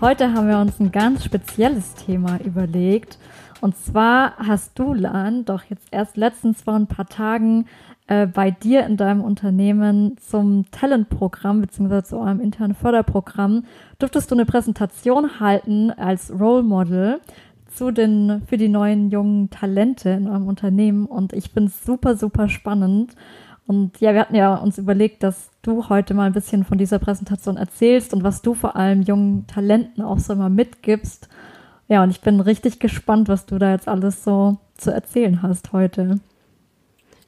Heute haben wir uns ein ganz spezielles Thema überlegt. Und zwar hast du, Lan, doch jetzt erst letztens vor ein paar Tagen äh, bei dir in deinem Unternehmen zum Talentprogramm bzw. zu eurem internen Förderprogramm durftest du eine Präsentation halten als Role Model zu den für die neuen jungen Talente in eurem Unternehmen und ich finde es super super spannend und ja, wir hatten ja uns überlegt, dass du heute mal ein bisschen von dieser Präsentation erzählst und was du vor allem jungen Talenten auch so immer mitgibst. Ja, und ich bin richtig gespannt, was du da jetzt alles so zu erzählen hast heute.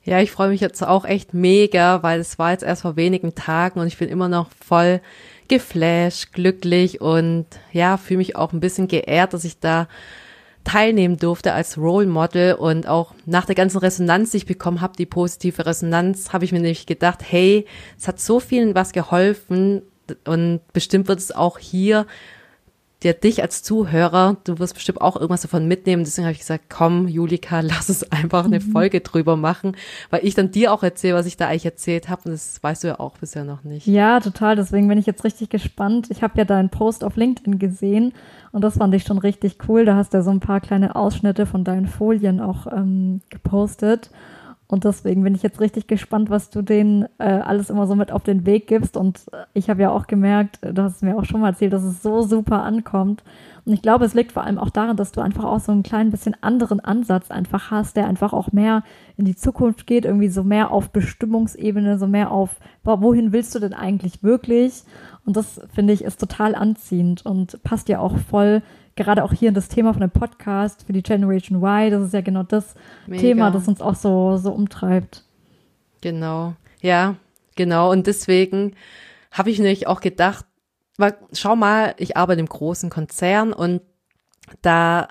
Ja, ich freue mich jetzt auch echt mega, weil es war jetzt erst vor wenigen Tagen und ich bin immer noch voll geflasht, glücklich und ja, fühle mich auch ein bisschen geehrt, dass ich da teilnehmen durfte als Role Model und auch nach der ganzen Resonanz, die ich bekommen habe, die positive Resonanz, habe ich mir nämlich gedacht, hey, es hat so vielen was geholfen und bestimmt wird es auch hier der dich als Zuhörer, du wirst bestimmt auch irgendwas davon mitnehmen. Deswegen habe ich gesagt, komm, Julika, lass uns einfach eine mhm. Folge drüber machen, weil ich dann dir auch erzähle, was ich da eigentlich erzählt habe. Und das weißt du ja auch bisher noch nicht. Ja, total. Deswegen bin ich jetzt richtig gespannt. Ich habe ja deinen Post auf LinkedIn gesehen und das fand ich schon richtig cool. Da hast du ja so ein paar kleine Ausschnitte von deinen Folien auch ähm, gepostet. Und deswegen bin ich jetzt richtig gespannt, was du denen äh, alles immer so mit auf den Weg gibst. Und äh, ich habe ja auch gemerkt, äh, du hast es mir auch schon mal erzählt, dass es so super ankommt. Und ich glaube, es liegt vor allem auch daran, dass du einfach auch so einen kleinen bisschen anderen Ansatz einfach hast, der einfach auch mehr in die Zukunft geht, irgendwie so mehr auf Bestimmungsebene, so mehr auf, wohin willst du denn eigentlich wirklich? Und das finde ich ist total anziehend und passt ja auch voll gerade auch hier in das Thema von dem Podcast für die Generation Y, das ist ja genau das Mega. Thema, das uns auch so, so umtreibt. Genau, ja, genau. Und deswegen habe ich nämlich auch gedacht, weil, schau mal, ich arbeite im großen Konzern und da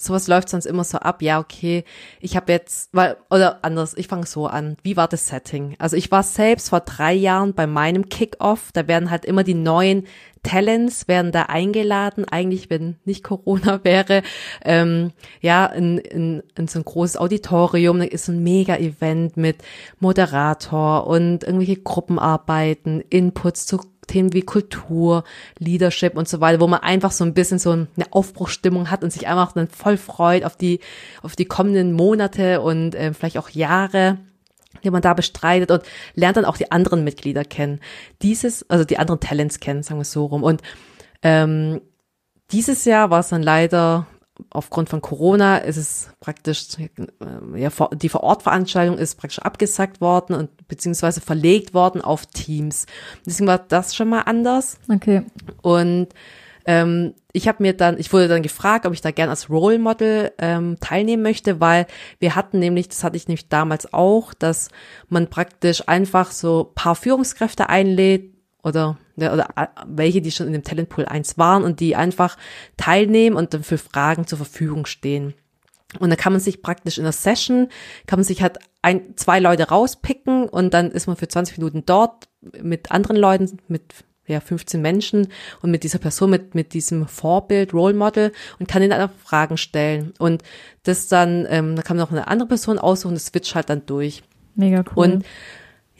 sowas läuft sonst immer so ab, ja, okay, ich habe jetzt, weil, oder anders, ich fange so an, wie war das Setting? Also ich war selbst vor drei Jahren bei meinem Kickoff, da werden halt immer die neuen Talents werden da eingeladen, eigentlich wenn nicht Corona wäre, ähm, ja, in, in, in so ein großes Auditorium, da ist so ein Mega-Event mit Moderator und irgendwelche Gruppenarbeiten, Inputs zu Themen wie Kultur, Leadership und so weiter, wo man einfach so ein bisschen so eine Aufbruchstimmung hat und sich einfach dann voll freut auf die, auf die kommenden Monate und äh, vielleicht auch Jahre die man da bestreitet und lernt dann auch die anderen Mitglieder kennen. Dieses, also die anderen Talents kennen, sagen wir so rum. Und ähm, dieses Jahr war es dann leider aufgrund von Corona ist es praktisch, äh, ja, die Vorortveranstaltung ist praktisch abgesagt worden und beziehungsweise verlegt worden auf Teams. Deswegen war das schon mal anders. Okay. Und ähm, ich habe mir dann, ich wurde dann gefragt, ob ich da gern als Role Model ähm, teilnehmen möchte, weil wir hatten nämlich, das hatte ich nämlich damals auch, dass man praktisch einfach so paar Führungskräfte einlädt oder ja, oder äh, welche, die schon in dem Talentpool 1 waren und die einfach teilnehmen und dann für Fragen zur Verfügung stehen. Und dann kann man sich praktisch in der Session, kann man sich halt ein, zwei Leute rauspicken und dann ist man für 20 Minuten dort mit anderen Leuten, mit ja, 15 Menschen und mit dieser Person, mit, mit diesem Vorbild, Role Model und kann ihnen dann Fragen stellen. Und das dann, ähm, da kann man noch eine andere Person aussuchen, das switcht halt dann durch. Mega cool. Und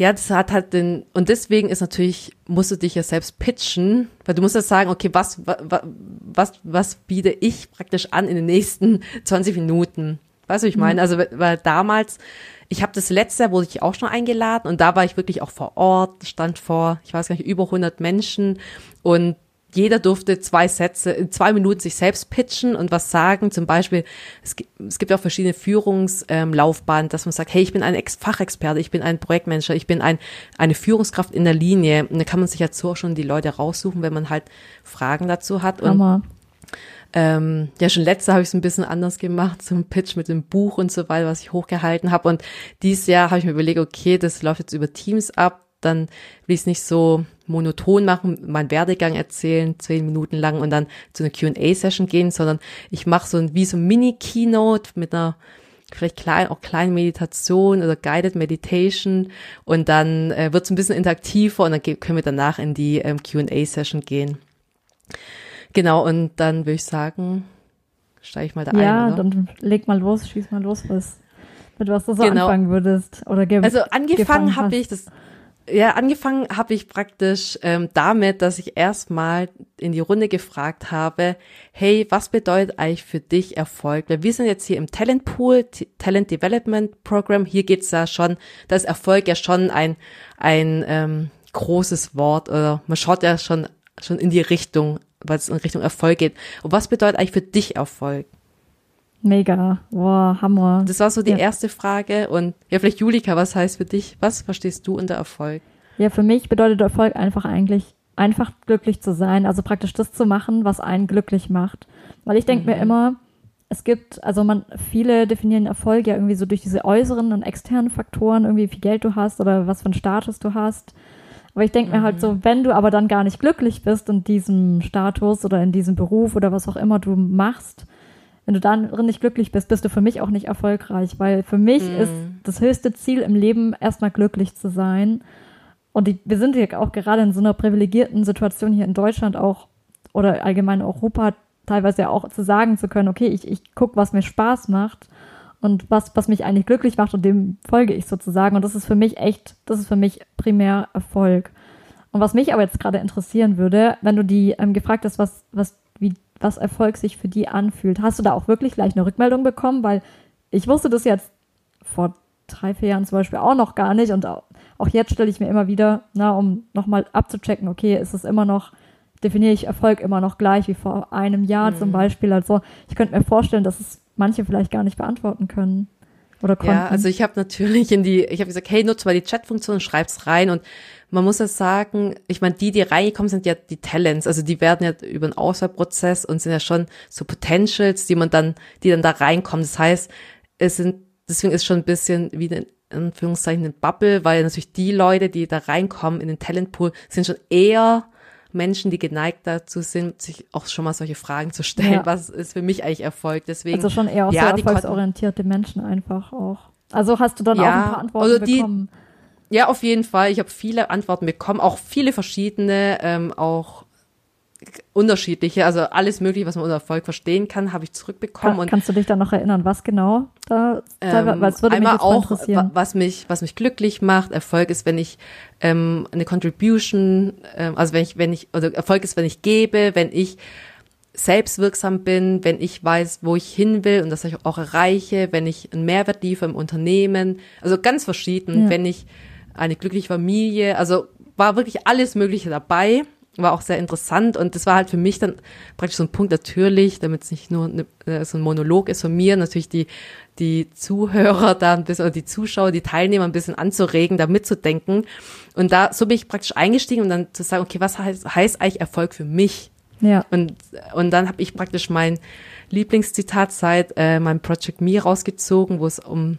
ja, das hat halt den, und deswegen ist natürlich, musst du dich ja selbst pitchen, weil du musst ja sagen, okay, was, was, was, was biete ich praktisch an in den nächsten 20 Minuten? Weißt du, ich meine? Mhm. Also, weil damals, ich habe das letzte Jahr, wurde ich auch schon eingeladen und da war ich wirklich auch vor Ort, stand vor, ich weiß gar nicht, über 100 Menschen und jeder durfte zwei Sätze, in zwei Minuten sich selbst pitchen und was sagen. Zum Beispiel, es gibt, es gibt auch verschiedene Führungslaufbahnen, dass man sagt, hey, ich bin ein Ex Fachexperte, ich bin ein Projektmanager, ich bin ein, eine Führungskraft in der Linie. Und da kann man sich halt so schon die Leute raussuchen, wenn man halt Fragen dazu hat. Und, ähm, ja, schon letztes habe ich es ein bisschen anders gemacht, zum Pitch mit dem Buch und so weiter, was ich hochgehalten habe. Und dieses Jahr habe ich mir überlegt, okay, das läuft jetzt über Teams ab, dann will ich es nicht so monoton machen, meinen Werdegang erzählen, zehn Minuten lang und dann zu einer Q&A-Session gehen, sondern ich mache so ein, wie so ein Mini-Keynote mit einer vielleicht klein, auch kleine Meditation oder Guided Meditation und dann äh, wird es ein bisschen interaktiver und dann können wir danach in die ähm, Q&A-Session gehen. Genau, und dann würde ich sagen, steige ich mal da ja, ein, Ja, dann leg mal los, schieß mal los, was, mit was du so genau. anfangen würdest. Oder also angefangen habe ich das ja, angefangen habe ich praktisch ähm, damit, dass ich erstmal in die Runde gefragt habe, hey, was bedeutet eigentlich für dich Erfolg? Weil wir sind jetzt hier im Talent Pool, Talent Development Program. Hier geht's ja schon, da ist Erfolg ja schon ein, ein ähm, großes Wort oder man schaut ja schon, schon in die Richtung, weil es in Richtung Erfolg geht. Und was bedeutet eigentlich für dich Erfolg? Mega, wow, Hammer. Das war so die ja. erste Frage. Und ja, vielleicht Julika, was heißt für dich, was verstehst du unter Erfolg? Ja, für mich bedeutet Erfolg einfach eigentlich, einfach glücklich zu sein, also praktisch das zu machen, was einen glücklich macht. Weil ich denke mhm. mir immer, es gibt, also man, viele definieren Erfolg ja irgendwie so durch diese äußeren und externen Faktoren, irgendwie wie viel Geld du hast oder was für einen Status du hast. Aber ich denke mir halt so, mhm. wenn du aber dann gar nicht glücklich bist in diesem Status oder in diesem Beruf oder was auch immer du machst, wenn du dann nicht glücklich bist, bist du für mich auch nicht erfolgreich, weil für mich mm. ist das höchste Ziel im Leben erstmal glücklich zu sein. Und die, wir sind ja auch gerade in so einer privilegierten Situation hier in Deutschland auch oder allgemein Europa teilweise ja auch zu sagen zu können, okay, ich, ich gucke, was mir Spaß macht und was, was mich eigentlich glücklich macht und dem folge ich sozusagen. Und das ist für mich echt, das ist für mich primär Erfolg. Und was mich aber jetzt gerade interessieren würde, wenn du die ähm, gefragt hast, was, was was Erfolg sich für die anfühlt. Hast du da auch wirklich gleich eine Rückmeldung bekommen? Weil ich wusste das jetzt vor drei, vier Jahren zum Beispiel auch noch gar nicht und auch, jetzt stelle ich mir immer wieder, na, um nochmal abzuchecken, okay, ist es immer noch, definiere ich Erfolg immer noch gleich wie vor einem Jahr mhm. zum Beispiel. Also ich könnte mir vorstellen, dass es manche vielleicht gar nicht beantworten können. Oder konnten. Ja, also ich habe natürlich in die, ich habe gesagt, hey, nutze mal die Chatfunktion und schreib's rein und man muss ja sagen, ich meine, die, die reingekommen sind, ja die Talents, also die werden ja über einen Auswahlprozess und sind ja schon so Potentials, die man dann, die dann da reinkommen. Das heißt, es sind, deswegen ist schon ein bisschen wie in Anführungszeichen eine Bubble, weil natürlich die Leute, die da reinkommen in den Talentpool, sind schon eher Menschen, die geneigt dazu sind, sich auch schon mal solche Fragen zu stellen, ja. was ist für mich eigentlich Erfolg. Deswegen, also schon eher auch ja, so erfolgsorientierte Menschen einfach auch. Also hast du dann ja, auch ein paar Antworten also die, bekommen? Ja, auf jeden Fall. Ich habe viele Antworten bekommen, auch viele verschiedene, ähm, auch unterschiedliche, also alles mögliche, was man unter Erfolg verstehen kann, habe ich zurückbekommen. Kann, kannst du dich da noch erinnern, was genau da? Ähm, würde einmal mich auch, was mich, was mich glücklich macht. Erfolg ist, wenn ich ähm, eine Contribution, ähm, also wenn ich, wenn ich, oder Erfolg ist, wenn ich gebe, wenn ich selbstwirksam bin, wenn ich weiß, wo ich hin will und das ich auch erreiche, wenn ich einen Mehrwert liefere im Unternehmen, also ganz verschieden, ja. wenn ich eine glückliche Familie, also war wirklich alles Mögliche dabei, war auch sehr interessant und das war halt für mich dann praktisch so ein Punkt natürlich, damit es nicht nur eine, äh, so ein Monolog ist von mir, natürlich die, die Zuhörer da ein bisschen, oder die Zuschauer, die Teilnehmer ein bisschen anzuregen, da mitzudenken und da, so bin ich praktisch eingestiegen und dann zu sagen, okay, was heißt, heißt eigentlich Erfolg für mich? Ja. Und, und dann habe ich praktisch mein Lieblingszitat seit äh, meinem Project Me rausgezogen, wo es um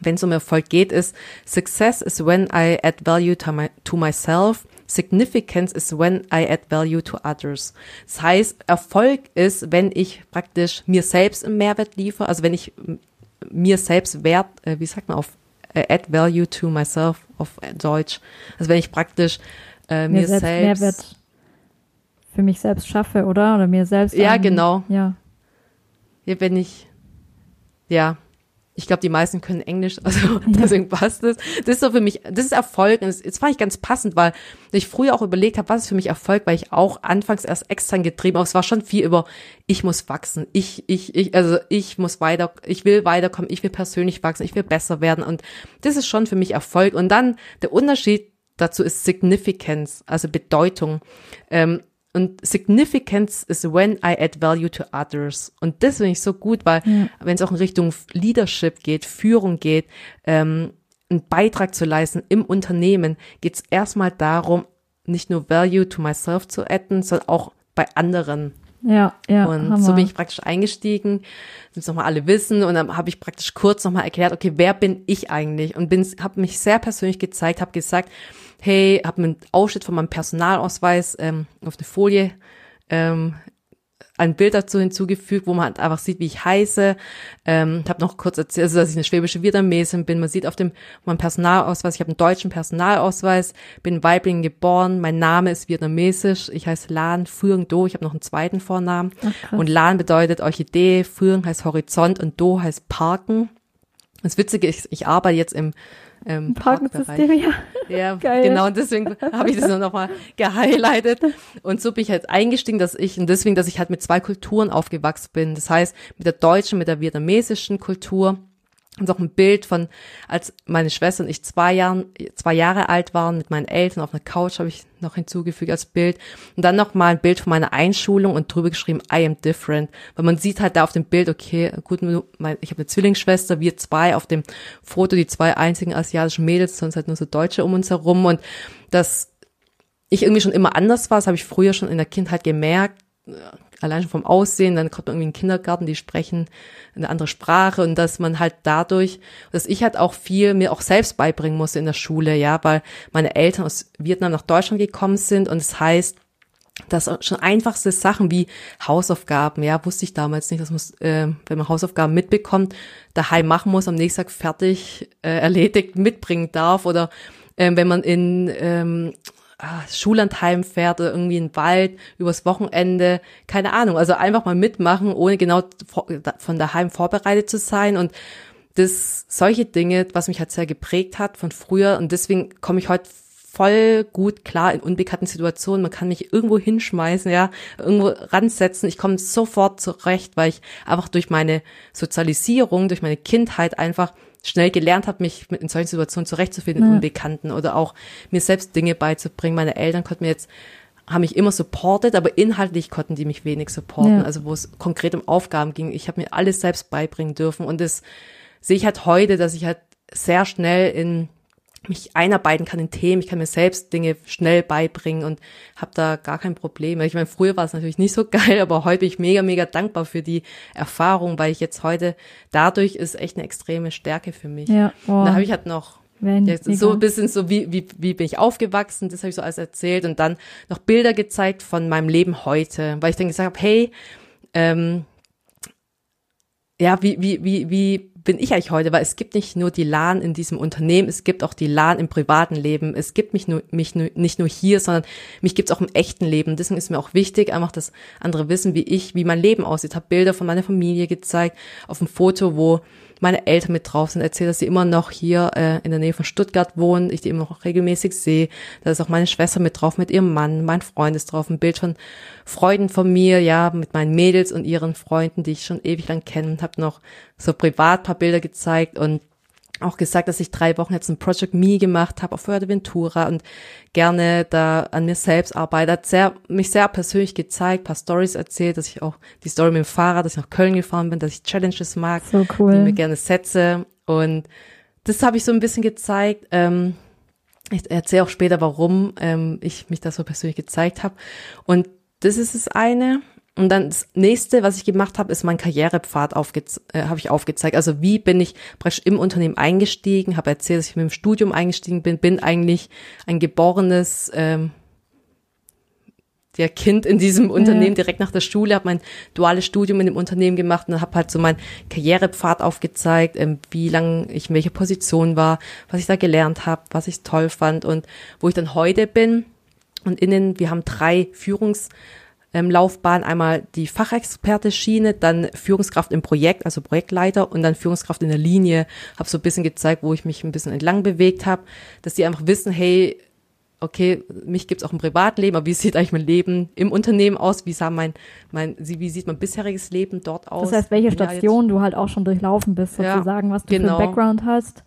wenn es um Erfolg geht, ist Success is when I add value to, my, to myself. Significance is when I add value to others. Das heißt, Erfolg ist, wenn ich praktisch mir selbst einen Mehrwert liefere, also wenn ich mir selbst Wert, äh, wie sagt man auf äh, add value to myself auf Deutsch. Also wenn ich praktisch äh, mir, mir selbst, selbst Mehrwert für mich selbst schaffe, oder? Oder mir selbst. Ja, an, genau. Ja. ja. Wenn ich, ja, ich glaube, die meisten können Englisch, also deswegen passt es. Das ist so für mich, das ist Erfolg. Und jetzt war ich ganz passend, weil ich früher auch überlegt habe, was ist für mich Erfolg, weil ich auch anfangs erst extern getrieben habe. Es war schon viel über, ich muss wachsen, ich, ich, ich, also ich muss weiter, ich will weiterkommen, ich will persönlich wachsen, ich will besser werden. Und das ist schon für mich Erfolg. Und dann der Unterschied dazu ist Significance, also Bedeutung. Ähm, und Significance is when I add value to others. Und das finde ich so gut, weil ja. wenn es auch in Richtung Leadership geht, Führung geht, ähm, einen Beitrag zu leisten im Unternehmen, geht es erstmal darum, nicht nur Value to myself zu adden, sondern auch bei anderen. Ja, ja. Und Hammer. so bin ich praktisch eingestiegen, das nochmal alle wissen und dann habe ich praktisch kurz nochmal erklärt, okay, wer bin ich eigentlich? Und bin, habe mich sehr persönlich gezeigt, habe gesagt, hey, habe einen Ausschnitt von meinem Personalausweis ähm, auf eine Folie ähm, ein Bild dazu hinzugefügt, wo man halt einfach sieht, wie ich heiße. Ähm, habe noch kurz erzählt, also, dass ich eine schwäbische Vietnamesin bin. Man sieht auf dem meinem Personalausweis, ich habe einen deutschen Personalausweis, bin in Weiblingen geboren, mein Name ist vietnamesisch, ich heiße Lan Phương Do, ich habe noch einen zweiten Vornamen. Ach, und Lan bedeutet Orchidee, Phương heißt Horizont und Do heißt Parken. Das Witzige ist, ich arbeite jetzt im ähm, Parksystem, ja. Ja, Geil. genau, und deswegen habe ich das nur nochmal gehighlightet. Und so bin ich halt eingestiegen, dass ich, und deswegen, dass ich halt mit zwei Kulturen aufgewachsen bin. Das heißt, mit der deutschen, mit der vietnamesischen Kultur und auch ein Bild von, als meine Schwester und ich zwei, Jahren, zwei Jahre alt waren, mit meinen Eltern auf einer Couch habe ich noch hinzugefügt als Bild. Und dann noch mal ein Bild von meiner Einschulung und drüber geschrieben, I am different. Weil man sieht halt da auf dem Bild, okay, gut, ich habe eine Zwillingsschwester, wir zwei auf dem Foto, die zwei einzigen asiatischen Mädels, sonst halt nur so Deutsche um uns herum. Und dass ich irgendwie schon immer anders war, das habe ich früher schon in der Kindheit gemerkt allein schon vom Aussehen, dann kommt man irgendwie in den Kindergarten, die sprechen eine andere Sprache und dass man halt dadurch, dass ich halt auch viel mir auch selbst beibringen musste in der Schule, ja, weil meine Eltern aus Vietnam nach Deutschland gekommen sind und es das heißt, dass schon einfachste Sachen wie Hausaufgaben, ja, wusste ich damals nicht, dass man, äh, wenn man Hausaufgaben mitbekommt, daheim machen muss, am nächsten Tag fertig, äh, erledigt mitbringen darf oder äh, wenn man in ähm, ah, Schullandheim fährt oder irgendwie in den Wald übers Wochenende, keine Ahnung, also einfach mal mitmachen, ohne genau von daheim vorbereitet zu sein. Und das solche Dinge, was mich halt sehr geprägt hat von früher. Und deswegen komme ich heute voll gut klar in unbekannten Situationen. Man kann mich irgendwo hinschmeißen, ja, irgendwo ransetzen. Ich komme sofort zurecht, weil ich einfach durch meine Sozialisierung, durch meine Kindheit einfach schnell gelernt habe, mich mit in solchen Situationen zurechtzufinden, ja. Unbekannten oder auch mir selbst Dinge beizubringen. Meine Eltern konnten mir jetzt haben mich immer supportet, aber inhaltlich konnten die mich wenig supporten. Ja. Also wo es konkret um Aufgaben ging. Ich habe mir alles selbst beibringen dürfen und das sehe ich halt heute, dass ich halt sehr schnell in mich einarbeiten kann in Themen, ich kann mir selbst Dinge schnell beibringen und habe da gar kein Problem. Ich meine, früher war es natürlich nicht so geil, aber heute bin ich mega, mega dankbar für die Erfahrung, weil ich jetzt heute, dadurch ist echt eine extreme Stärke für mich. Ja, oh. Da habe ich halt noch ja, so ein bisschen so, wie, wie, wie bin ich aufgewachsen, das habe ich so alles erzählt und dann noch Bilder gezeigt von meinem Leben heute, weil ich dann gesagt habe, hey, ähm, ja, wie, wie, wie, wie bin ich eigentlich heute? Weil es gibt nicht nur die LAN in diesem Unternehmen, es gibt auch die LAN im privaten Leben. Es gibt mich, nur, mich nur, nicht nur hier, sondern mich gibt's auch im echten Leben. Deswegen ist mir auch wichtig, einfach, dass andere wissen, wie ich, wie mein Leben aussieht. Ich habe Bilder von meiner Familie gezeigt, auf dem Foto, wo meine Eltern mit drauf sind, erzählt, dass sie immer noch hier äh, in der Nähe von Stuttgart wohnen, ich die immer noch regelmäßig sehe. Da ist auch meine Schwester mit drauf, mit ihrem Mann, mein Freund ist drauf, ein Bild von Freunden von mir, ja, mit meinen Mädels und ihren Freunden, die ich schon ewig lang kenne. Hab noch so privat paar Bilder gezeigt und auch gesagt, dass ich drei Wochen jetzt ein Project Me gemacht habe auf Fuerteventura und gerne da an mir selbst arbeite. Hat sehr, mich sehr persönlich gezeigt, paar Stories erzählt, dass ich auch die Story mit dem Fahrrad, dass ich nach Köln gefahren bin, dass ich Challenges mag, so cool. die mir gerne setze. Und das habe ich so ein bisschen gezeigt. Ähm, ich erzähle auch später, warum ähm, ich mich da so persönlich gezeigt habe. Und das ist das eine. Und dann das nächste, was ich gemacht habe, ist mein Karrierepfad aufge äh, habe ich aufgezeigt. Also wie bin ich praktisch im Unternehmen eingestiegen, habe erzählt, dass ich mit dem Studium eingestiegen bin, bin eigentlich ein geborenes ähm, der Kind in diesem Unternehmen ja. direkt nach der Schule, habe mein duales Studium in dem Unternehmen gemacht und habe halt so meinen Karrierepfad aufgezeigt, ähm, wie lange ich in welcher Position war, was ich da gelernt habe, was ich toll fand und wo ich dann heute bin. Und innen, wir haben drei Führungs- ähm, Laufbahn einmal die Fachexperte-Schiene, dann Führungskraft im Projekt, also Projektleiter und dann Führungskraft in der Linie. Habe so ein bisschen gezeigt, wo ich mich ein bisschen entlang bewegt habe, dass die einfach wissen, hey, okay, mich gibt's auch im Privatleben, aber wie sieht eigentlich mein Leben im Unternehmen aus? Wie sah mein, mein, wie sieht mein bisheriges Leben dort aus? Das heißt, welche Station du halt auch schon durchlaufen bist, sozusagen, ja, was du genau. für einen Background hast.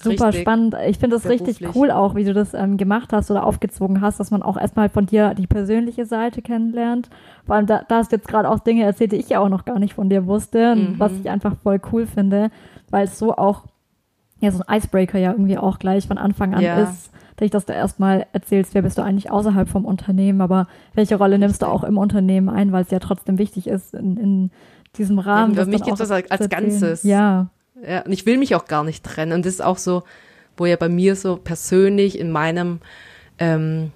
Super richtig, spannend. Ich finde das richtig cool auch, wie du das ähm, gemacht hast oder aufgezogen hast, dass man auch erstmal von dir die persönliche Seite kennenlernt. Vor allem, da, da hast du jetzt gerade auch Dinge erzählt, die ich ja auch noch gar nicht von dir wusste, mhm. was ich einfach voll cool finde, weil es so auch ja so ein Icebreaker ja irgendwie auch gleich von Anfang an ja. ist, dass du erstmal erzählst, wer bist du eigentlich außerhalb vom Unternehmen, aber welche Rolle nimmst du auch im Unternehmen ein, weil es ja trotzdem wichtig ist in, in diesem Rahmen. Ja, für mich gibt es als, als Ganzes. Ja. Ja, und ich will mich auch gar nicht trennen. Und das ist auch so, wo ja bei mir so persönlich in meinem, ähm,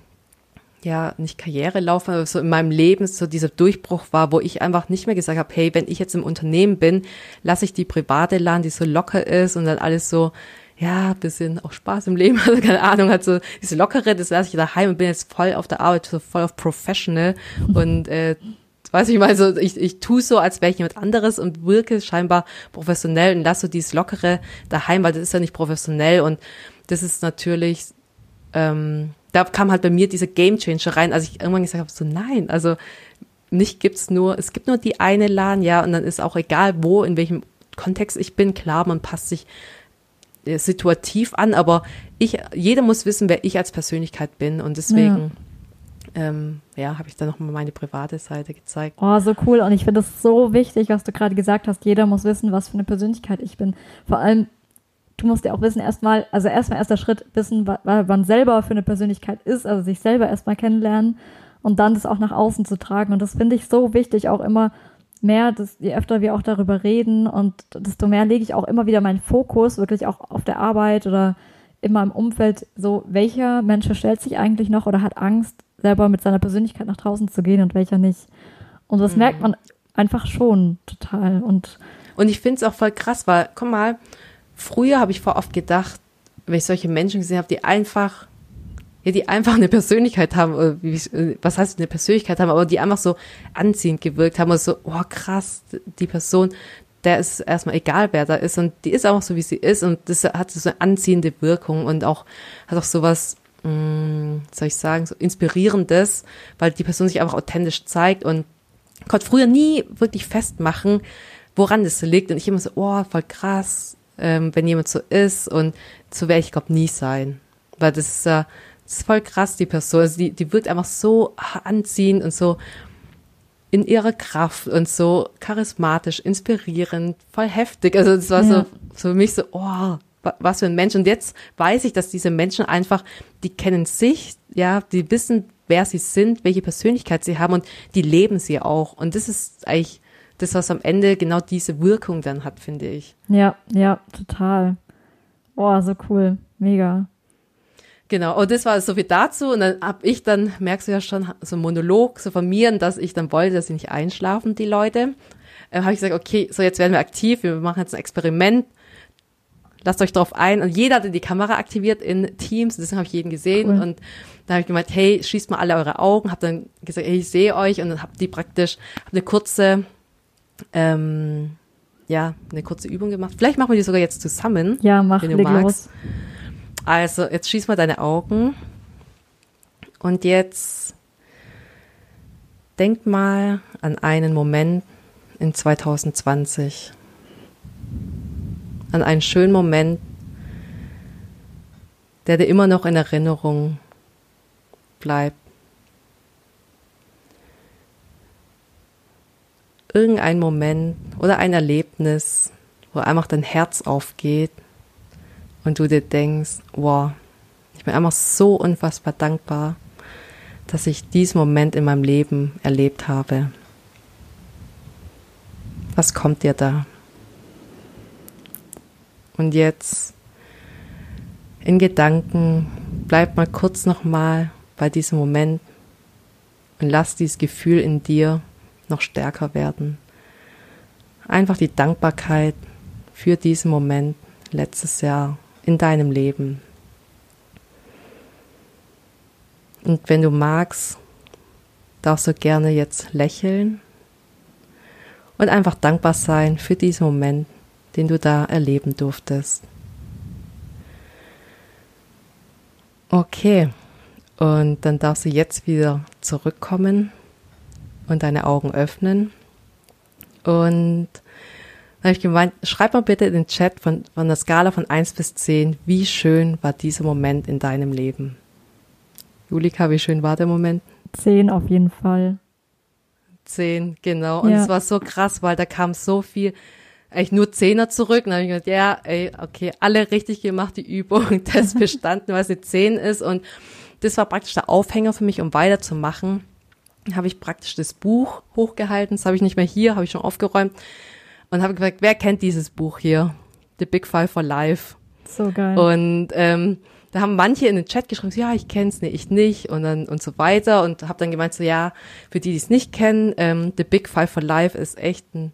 ja, nicht Karrierelauf, aber so in meinem Leben so dieser Durchbruch war, wo ich einfach nicht mehr gesagt habe, hey, wenn ich jetzt im Unternehmen bin, lasse ich die private LAN, die so locker ist und dann alles so, ja, bisschen auch Spaß im Leben, also keine Ahnung, hat so diese lockere, das lasse ich daheim und bin jetzt voll auf der Arbeit, so voll auf Professional und äh, weiß ich mal, so ich, ich tue so, als wäre ich jemand anderes und wirke scheinbar professionell und lasse so dieses lockere daheim, weil das ist ja nicht professionell und das ist natürlich, ähm, da kam halt bei mir diese Game Changer rein, als ich irgendwann gesagt habe, so nein, also nicht gibt's nur, es gibt nur die eine LAN, ja, und dann ist auch egal, wo, in welchem Kontext ich bin, klar, man passt sich äh, situativ an, aber ich, jeder muss wissen, wer ich als Persönlichkeit bin und deswegen, ja, ähm, ja habe ich dann nochmal meine private Seite gezeigt. Oh, so cool und ich finde es so wichtig, was du gerade gesagt hast, jeder muss wissen, was für eine Persönlichkeit ich bin. Vor allem, du musst ja auch wissen, erstmal, also erstmal erster Schritt, wissen, was man selber für eine Persönlichkeit ist, also sich selber erstmal kennenlernen und dann das auch nach außen zu tragen und das finde ich so wichtig, auch immer mehr, dass, je öfter wir auch darüber reden und desto mehr lege ich auch immer wieder meinen Fokus wirklich auch auf der Arbeit oder in meinem Umfeld, so welcher Mensch stellt sich eigentlich noch oder hat Angst, selber mit seiner Persönlichkeit nach draußen zu gehen und welcher nicht. Und das mhm. merkt man einfach schon total. Und, und ich finde es auch voll krass, weil, guck mal, früher habe ich vor oft gedacht, wenn ich solche Menschen gesehen habe, die einfach ja, die einfach eine Persönlichkeit haben, oder wie, was heißt eine Persönlichkeit haben, aber die einfach so anziehend gewirkt haben und so, oh krass, die Person, der ist erstmal egal, wer da ist und die ist einfach so, wie sie ist und das hat so eine anziehende Wirkung und auch, hat auch sowas, mh, hm, soll ich sagen, so inspirierendes, weil die Person sich einfach authentisch zeigt und konnte früher nie wirklich festmachen, woran das liegt und ich immer so, oh, voll krass, ähm, wenn jemand so ist und so werde ich, glaube nie sein, weil das ist ja, äh, das ist voll krass, die Person. Also die, die wirkt einfach so anziehend und so in ihrer Kraft und so charismatisch, inspirierend, voll heftig. Also das war ja. so für mich so, oh, was für ein Mensch. Und jetzt weiß ich, dass diese Menschen einfach, die kennen sich, ja, die wissen, wer sie sind, welche Persönlichkeit sie haben und die leben sie auch. Und das ist eigentlich das, was am Ende genau diese Wirkung dann hat, finde ich. Ja, ja, total. Boah, so cool. Mega. Genau, und das war so viel dazu. Und dann hab ich dann, merkst du ja schon, so ein Monolog so von mir, dass ich dann wollte, dass sie nicht einschlafen, die Leute. Äh, habe ich gesagt, okay, so jetzt werden wir aktiv, wir machen jetzt ein Experiment. Lasst euch drauf ein. Und jeder hatte die Kamera aktiviert in Teams, deswegen habe ich jeden gesehen. Cool. Und da habe ich gemeint, hey, schießt mal alle eure Augen. Habe dann gesagt, hey, ich sehe euch. Und dann hab die praktisch, hab eine kurze, ähm, ja, eine kurze Übung gemacht. Vielleicht machen wir die sogar jetzt zusammen. Ja, mach, wenn du magst. los. Also, jetzt schließ mal deine Augen. Und jetzt denk mal an einen Moment in 2020. An einen schönen Moment, der dir immer noch in Erinnerung bleibt. Irgendein Moment oder ein Erlebnis, wo einfach dein Herz aufgeht und du dir denkst, wow, ich bin einfach so unfassbar dankbar, dass ich diesen Moment in meinem Leben erlebt habe. Was kommt dir da? Und jetzt in Gedanken bleib mal kurz nochmal bei diesem Moment und lass dieses Gefühl in dir noch stärker werden. Einfach die Dankbarkeit für diesen Moment letztes Jahr in deinem Leben. Und wenn du magst, darfst du gerne jetzt lächeln und einfach dankbar sein für diesen Moment, den du da erleben durftest. Okay, und dann darfst du jetzt wieder zurückkommen und deine Augen öffnen und dann habe ich gemeint, schreib mal bitte in den Chat von, von der Skala von 1 bis 10, wie schön war dieser Moment in deinem Leben? Julika, wie schön war der Moment? 10 auf jeden Fall. 10, genau. Und ja. es war so krass, weil da kam so viel, eigentlich nur Zehner zurück. Und dann habe ich gedacht, ja, ey, okay, alle richtig gemacht, die Übung, Test bestanden, es eine 10 ist. Und das war praktisch der Aufhänger für mich, um weiterzumachen. Habe ich praktisch das Buch hochgehalten, das habe ich nicht mehr hier, habe ich schon aufgeräumt und habe gefragt, wer kennt dieses Buch hier? The Big Five for Life. So geil. Und ähm, da haben manche in den Chat geschrieben, ja, ich kenn's, nee, ich nicht und dann und so weiter und habe dann gemeint so, ja, für die, die es nicht kennen, ähm, The Big Five for Life ist echt ein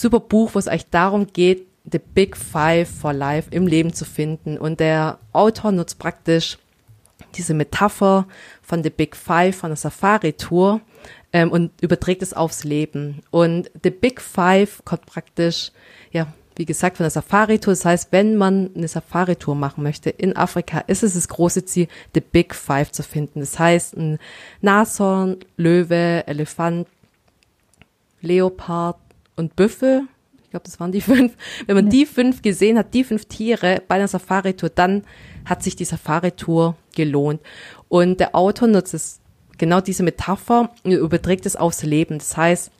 super Buch, wo es eigentlich darum geht, The Big Five for Life im Leben zu finden und der Autor nutzt praktisch diese Metapher von The Big Five von der Safari-Tour ähm, und überträgt es aufs Leben. Und The Big Five kommt praktisch, ja, wie gesagt, von der Safari-Tour. Das heißt, wenn man eine Safari-Tour machen möchte in Afrika, ist es das große Ziel, The Big Five zu finden. Das heißt, ein Nashorn, Löwe, Elefant, Leopard und Büffel. Ich glaube, das waren die fünf. Wenn man die fünf gesehen hat, die fünf Tiere bei einer Safari-Tour, dann hat sich die Safari-Tour gelohnt. Und der Autor nutzt es, genau diese Metapher und überträgt es aufs Leben. Das heißt,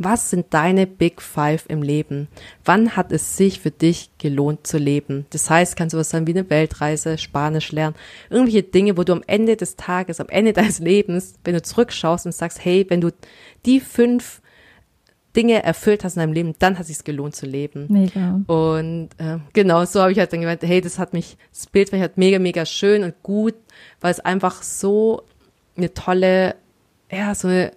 was sind deine Big Five im Leben? Wann hat es sich für dich gelohnt zu leben? Das heißt, kann sowas sein wie eine Weltreise, Spanisch lernen, irgendwelche Dinge, wo du am Ende des Tages, am Ende deines Lebens, wenn du zurückschaust und sagst, hey, wenn du die fünf Dinge erfüllt hast in deinem Leben, dann hat es sich gelohnt zu leben. Mega. Und äh, genau, so habe ich halt dann gemeint, hey, das hat mich, das Bild war halt mega, mega schön und gut, weil es einfach so eine tolle, ja, so eine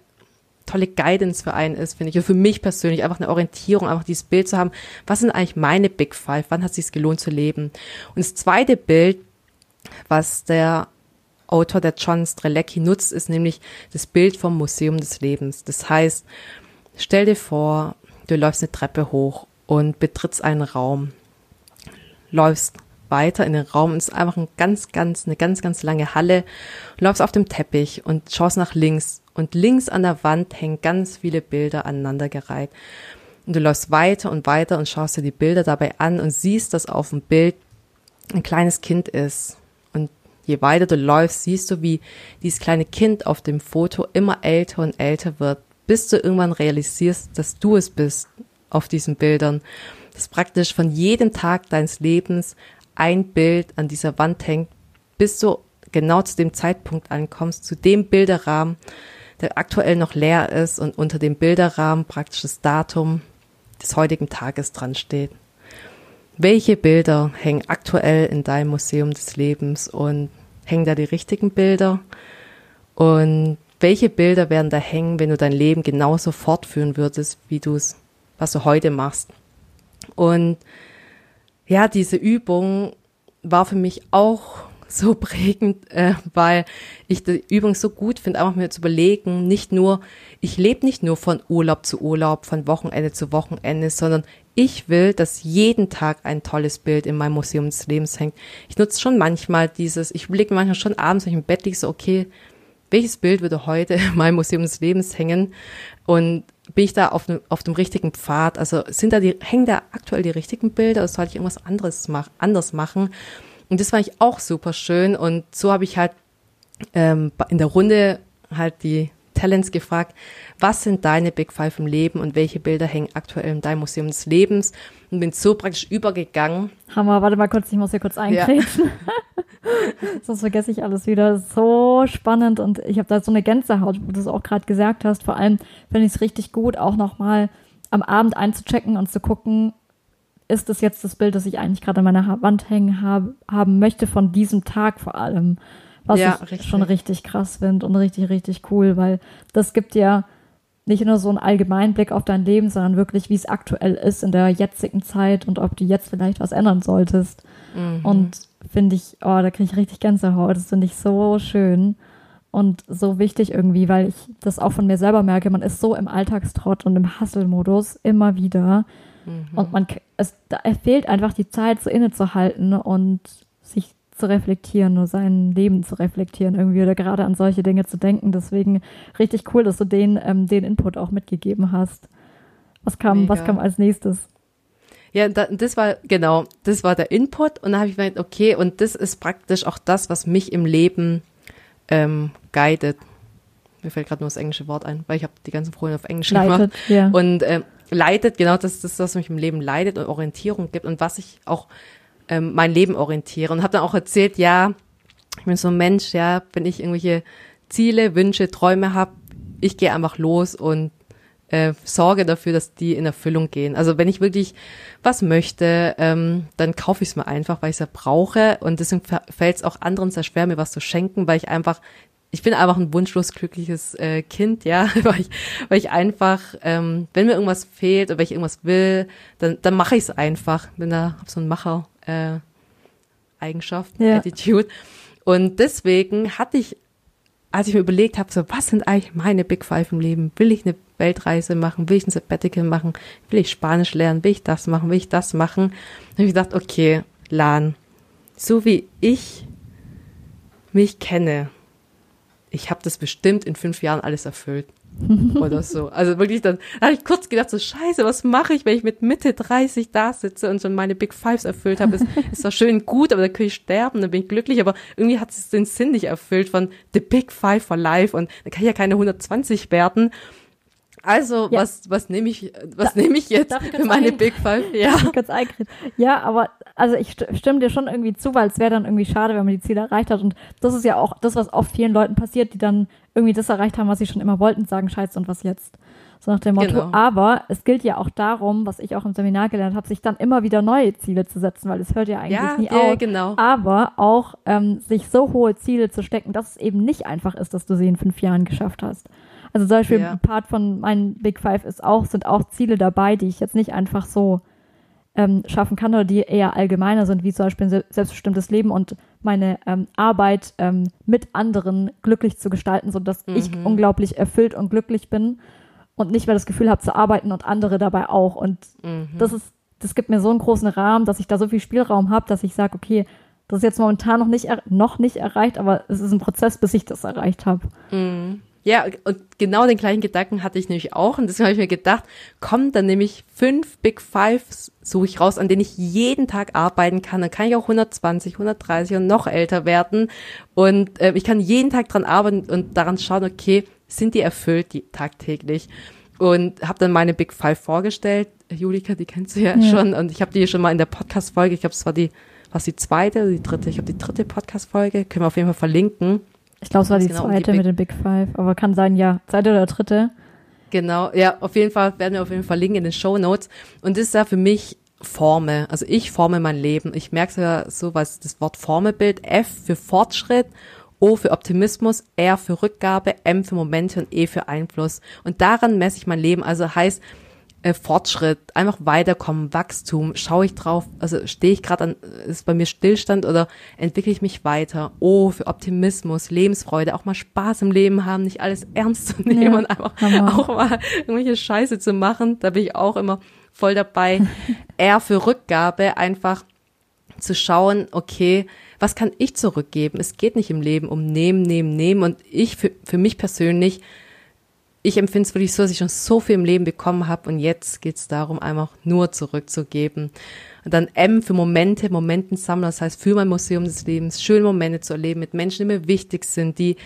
tolle Guidance für einen ist, finde ich. Und für mich persönlich einfach eine Orientierung, einfach dieses Bild zu haben. Was sind eigentlich meine Big Five? Wann hat es sich gelohnt zu leben? Und das zweite Bild, was der Autor, der John Strelecki nutzt, ist nämlich das Bild vom Museum des Lebens. Das heißt, stell dir vor, du läufst eine Treppe hoch und betrittst einen Raum, läufst weiter in den Raum es ist einfach ein ganz, ganz, eine ganz, ganz lange Halle. Du läufst auf dem Teppich und schaust nach links und links an der Wand hängen ganz viele Bilder aneinandergereiht. Und du läufst weiter und weiter und schaust dir die Bilder dabei an und siehst, dass auf dem Bild ein kleines Kind ist. Und je weiter du läufst, siehst du, wie dieses kleine Kind auf dem Foto immer älter und älter wird, bis du irgendwann realisierst, dass du es bist auf diesen Bildern. Dass praktisch von jedem Tag deines Lebens ein Bild an dieser Wand hängt, bis du genau zu dem Zeitpunkt ankommst, zu dem Bilderrahmen, der aktuell noch leer ist und unter dem Bilderrahmen praktisch das Datum des heutigen Tages dran steht. Welche Bilder hängen aktuell in deinem Museum des Lebens und hängen da die richtigen Bilder? Und welche Bilder werden da hängen, wenn du dein Leben genauso fortführen würdest, wie du es, was du heute machst? Und ja, diese Übung war für mich auch so prägend, äh, weil ich die Übung so gut finde, einfach mir zu überlegen, nicht nur, ich lebe nicht nur von Urlaub zu Urlaub, von Wochenende zu Wochenende, sondern ich will, dass jeden Tag ein tolles Bild in meinem Museum des Lebens hängt. Ich nutze schon manchmal dieses, ich überlege manchmal schon abends, wenn ich im Bett liege, so, okay, welches Bild würde heute in meinem Museum des Lebens hängen? Und bin ich da auf, ne, auf dem richtigen Pfad? Also sind da die, hängen da aktuell die richtigen Bilder oder soll ich irgendwas anderes mach, anders machen? Und das fand ich auch super schön. Und so habe ich halt ähm, in der Runde halt die Talents gefragt, was sind deine Big Five im Leben und welche Bilder hängen aktuell in deinem Museum des Lebens und bin so praktisch übergegangen. Hammer, warte mal kurz, ich muss hier kurz eingreifen. Ja. Sonst vergesse ich alles wieder. So spannend und ich habe da so eine Gänsehaut, wo du es auch gerade gesagt hast. Vor allem finde ich es richtig gut, auch nochmal am Abend einzuchecken und zu gucken, ist das jetzt das Bild, das ich eigentlich gerade an meiner Wand hängen habe, haben möchte von diesem Tag vor allem. Was ja, ich richtig. schon richtig krass finde und richtig, richtig cool, weil das gibt ja nicht nur so einen Allgemeinblick auf dein Leben, sondern wirklich, wie es aktuell ist in der jetzigen Zeit und ob du jetzt vielleicht was ändern solltest. Mhm. Und finde ich, oh, da kriege ich richtig Gänsehaut. Das finde ich so schön und so wichtig irgendwie, weil ich das auch von mir selber merke. Man ist so im Alltagstrott und im Hustle-Modus immer wieder. Mhm. Und man, es da fehlt einfach die Zeit, so innezuhalten und sich zu reflektieren, nur sein Leben zu reflektieren irgendwie oder gerade an solche Dinge zu denken. Deswegen richtig cool, dass du den, ähm, den Input auch mitgegeben hast. Was kam, was kam als nächstes? Ja, da, das war, genau, das war der Input und dann habe ich gedacht, okay, und das ist praktisch auch das, was mich im Leben ähm, guidet. Mir fällt gerade nur das englische Wort ein, weil ich habe die ganzen Folien auf Englisch leitet, gemacht. Ja. Und ähm, leitet, genau das ist das, was mich im Leben leidet und Orientierung gibt und was ich auch ähm, mein Leben orientiere. Und habe dann auch erzählt, ja, ich bin so ein Mensch, ja, wenn ich irgendwelche Ziele, Wünsche, Träume habe, ich gehe einfach los und äh, sorge dafür, dass die in Erfüllung gehen. Also wenn ich wirklich was möchte, ähm, dann kaufe ich es mir einfach, weil ich es ja brauche. Und deswegen fällt es auch anderen sehr schwer, mir was zu schenken, weil ich einfach ich bin einfach ein wunschlos glückliches äh, Kind, ja, weil ich, weil ich einfach, ähm, wenn mir irgendwas fehlt oder wenn ich irgendwas will, dann, dann mache ich es einfach. Bin da, hab so ein Macher äh, Eigenschaft, ja. Attitude. Und deswegen hatte ich, als ich mir überlegt habe, so, was sind eigentlich meine Big Five im Leben? Will ich eine Weltreise machen? Will ich ein Sabbatical machen? Will ich Spanisch lernen? Will ich das machen? Will ich das machen? Dann habe ich gedacht, okay, Lan, so wie ich mich kenne, ich habe das bestimmt in fünf Jahren alles erfüllt. Oder so. Also wirklich, dann da habe ich kurz gedacht, so scheiße, was mache ich, wenn ich mit Mitte 30 da sitze und schon meine Big Fives erfüllt habe. Ist, ist doch schön gut, aber dann kann ich sterben, dann bin ich glücklich. Aber irgendwie hat es den Sinn nicht erfüllt von The Big Five for Life und dann kann ich ja keine 120 werden. Also, ja. was, was nehme ich, was nehme ich jetzt für meine ein, Big Five? Ja. ja, aber, also ich stimme dir schon irgendwie zu, weil es wäre dann irgendwie schade, wenn man die Ziele erreicht hat. Und das ist ja auch das, was oft vielen Leuten passiert, die dann irgendwie das erreicht haben, was sie schon immer wollten, sagen, scheiße, und was jetzt? So nach dem Motto. Genau. Aber es gilt ja auch darum, was ich auch im Seminar gelernt habe, sich dann immer wieder neue Ziele zu setzen, weil es hört ja eigentlich ja, nie ja, auf. Genau. Aber auch ähm, sich so hohe Ziele zu stecken, dass es eben nicht einfach ist, dass du sie in fünf Jahren geschafft hast. Also zum Beispiel ja. Part von meinen Big Five ist auch, sind auch Ziele dabei, die ich jetzt nicht einfach so ähm, schaffen kann oder die eher allgemeiner sind, wie zum Beispiel ein selbstbestimmtes Leben und meine ähm, Arbeit ähm, mit anderen glücklich zu gestalten, sodass mhm. ich unglaublich erfüllt und glücklich bin und nicht mehr das Gefühl habe zu arbeiten und andere dabei auch. Und mhm. das ist, das gibt mir so einen großen Rahmen, dass ich da so viel Spielraum habe, dass ich sage, okay, das ist jetzt momentan noch nicht, noch nicht erreicht, aber es ist ein Prozess, bis ich das erreicht habe. Mhm. Ja, und genau den gleichen Gedanken hatte ich nämlich auch. Und deswegen habe ich mir gedacht, komm, dann nehme ich fünf Big Fives, suche ich raus, an denen ich jeden Tag arbeiten kann. Dann kann ich auch 120, 130 und noch älter werden. Und äh, ich kann jeden Tag dran arbeiten und daran schauen, okay, sind die erfüllt die tagtäglich? Und habe dann meine Big Five vorgestellt. Julika, die kennst du ja, ja. schon. Und ich habe die schon mal in der Podcast-Folge, ich glaube, es war die, was die zweite oder die dritte? Ich habe die dritte Podcast-Folge, können wir auf jeden Fall verlinken ich glaube, es war die genau zweite die mit den Big Five, aber kann sein, ja, zweite oder dritte. Genau, ja, auf jeden Fall werden wir auf jeden Fall verlinken in den Show Notes. Und das ist ja für mich Forme. Also ich forme mein Leben. Ich merke ja so, was das Wort Formebild. F für Fortschritt, O für Optimismus, R für Rückgabe, M für Momente und E für Einfluss. Und daran messe ich mein Leben. Also heißt, äh, Fortschritt, einfach weiterkommen, Wachstum, schaue ich drauf, also stehe ich gerade an, ist bei mir Stillstand oder entwickle ich mich weiter? Oh, für Optimismus, Lebensfreude, auch mal Spaß im Leben haben, nicht alles ernst zu nehmen ja, und einfach Hammer. auch mal irgendwelche Scheiße zu machen, da bin ich auch immer voll dabei. Eher für Rückgabe, einfach zu schauen, okay, was kann ich zurückgeben? Es geht nicht im Leben um nehmen, nehmen, nehmen und ich für, für mich persönlich ich empfinde es wirklich so, dass ich schon so viel im Leben bekommen habe und jetzt geht es darum, einfach nur zurückzugeben. Und dann M für Momente, Momentensammler, das heißt für mein Museum des Lebens, schöne Momente zu erleben mit Menschen, die mir wichtig sind, die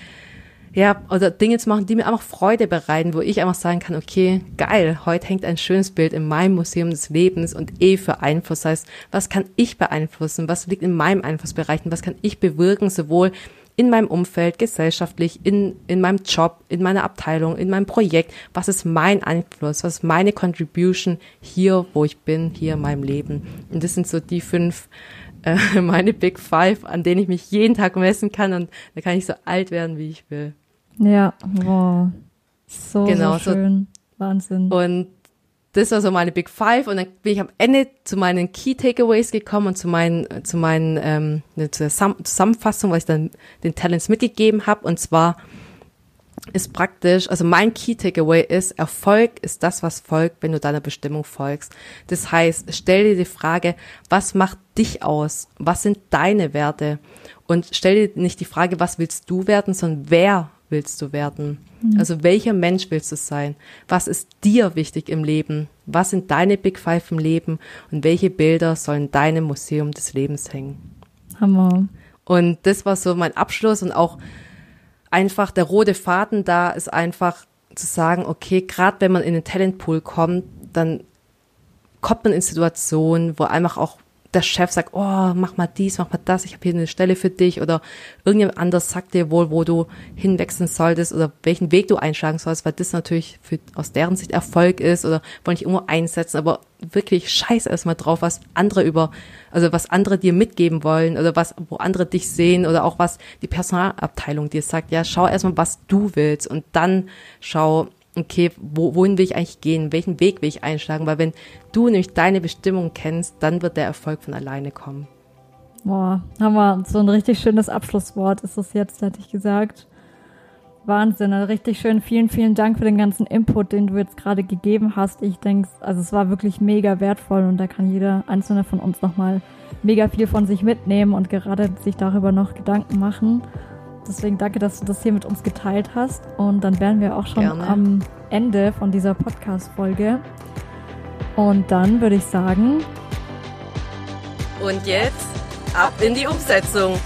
ja, oder Dinge zu machen, die mir einfach Freude bereiten, wo ich einfach sagen kann, okay, geil, heute hängt ein schönes Bild in meinem Museum des Lebens und E für Einfluss. Heißt, was kann ich beeinflussen? Was liegt in meinem Einflussbereich? Und was kann ich bewirken, sowohl in meinem Umfeld, gesellschaftlich, in, in meinem Job, in meiner Abteilung, in meinem Projekt. Was ist mein Einfluss? Was ist meine Contribution hier, wo ich bin, hier in meinem Leben? Und das sind so die fünf, äh, meine Big Five, an denen ich mich jeden Tag messen kann und da kann ich so alt werden, wie ich will. Ja, wow. So, genau, so schön. So, Wahnsinn. Und das war so meine Big Five und dann bin ich am Ende zu meinen Key Takeaways gekommen und zu meinen, zu meinen ähm, ne, zu der Zusammenfassung, was ich dann den Talents mitgegeben habe. Und zwar ist praktisch, also mein Key Takeaway ist, Erfolg ist das, was folgt, wenn du deiner Bestimmung folgst. Das heißt, stell dir die Frage, was macht dich aus? Was sind deine Werte? Und stell dir nicht die Frage, was willst du werden, sondern wer willst du werden? Mhm. Also welcher Mensch willst du sein? Was ist dir wichtig im Leben? Was sind deine Big Five im Leben? Und welche Bilder sollen in deinem Museum des Lebens hängen? Hammer. Und das war so mein Abschluss und auch einfach der rote Faden da ist einfach zu sagen, okay, gerade wenn man in den Talentpool kommt, dann kommt man in Situationen, wo einfach auch der Chef sagt, oh, mach mal dies, mach mal das, ich habe hier eine Stelle für dich. Oder irgendjemand anders sagt dir wohl, wo du hinwechseln solltest oder welchen Weg du einschlagen sollst, weil das natürlich für, aus deren Sicht Erfolg ist oder wollen dich irgendwo einsetzen, aber wirklich scheiß erstmal drauf, was andere über, also was andere dir mitgeben wollen oder was, wo andere dich sehen oder auch was die Personalabteilung dir sagt, ja, schau erstmal, was du willst und dann schau, okay, wo, wohin will ich eigentlich gehen, welchen Weg will ich einschlagen, weil wenn du nämlich deine Bestimmung kennst, dann wird der Erfolg von alleine kommen. Boah, haben wir so ein richtig schönes Abschlusswort ist das jetzt, hätte ich gesagt. Wahnsinn, also richtig schön. Vielen, vielen Dank für den ganzen Input, den du jetzt gerade gegeben hast. Ich denke, also es war wirklich mega wertvoll und da kann jeder einzelne von uns nochmal mega viel von sich mitnehmen und gerade sich darüber noch Gedanken machen. Deswegen danke, dass du das hier mit uns geteilt hast. Und dann wären wir auch schon Gerne. am Ende von dieser Podcast-Folge. Und dann würde ich sagen. Und jetzt ab in die Umsetzung.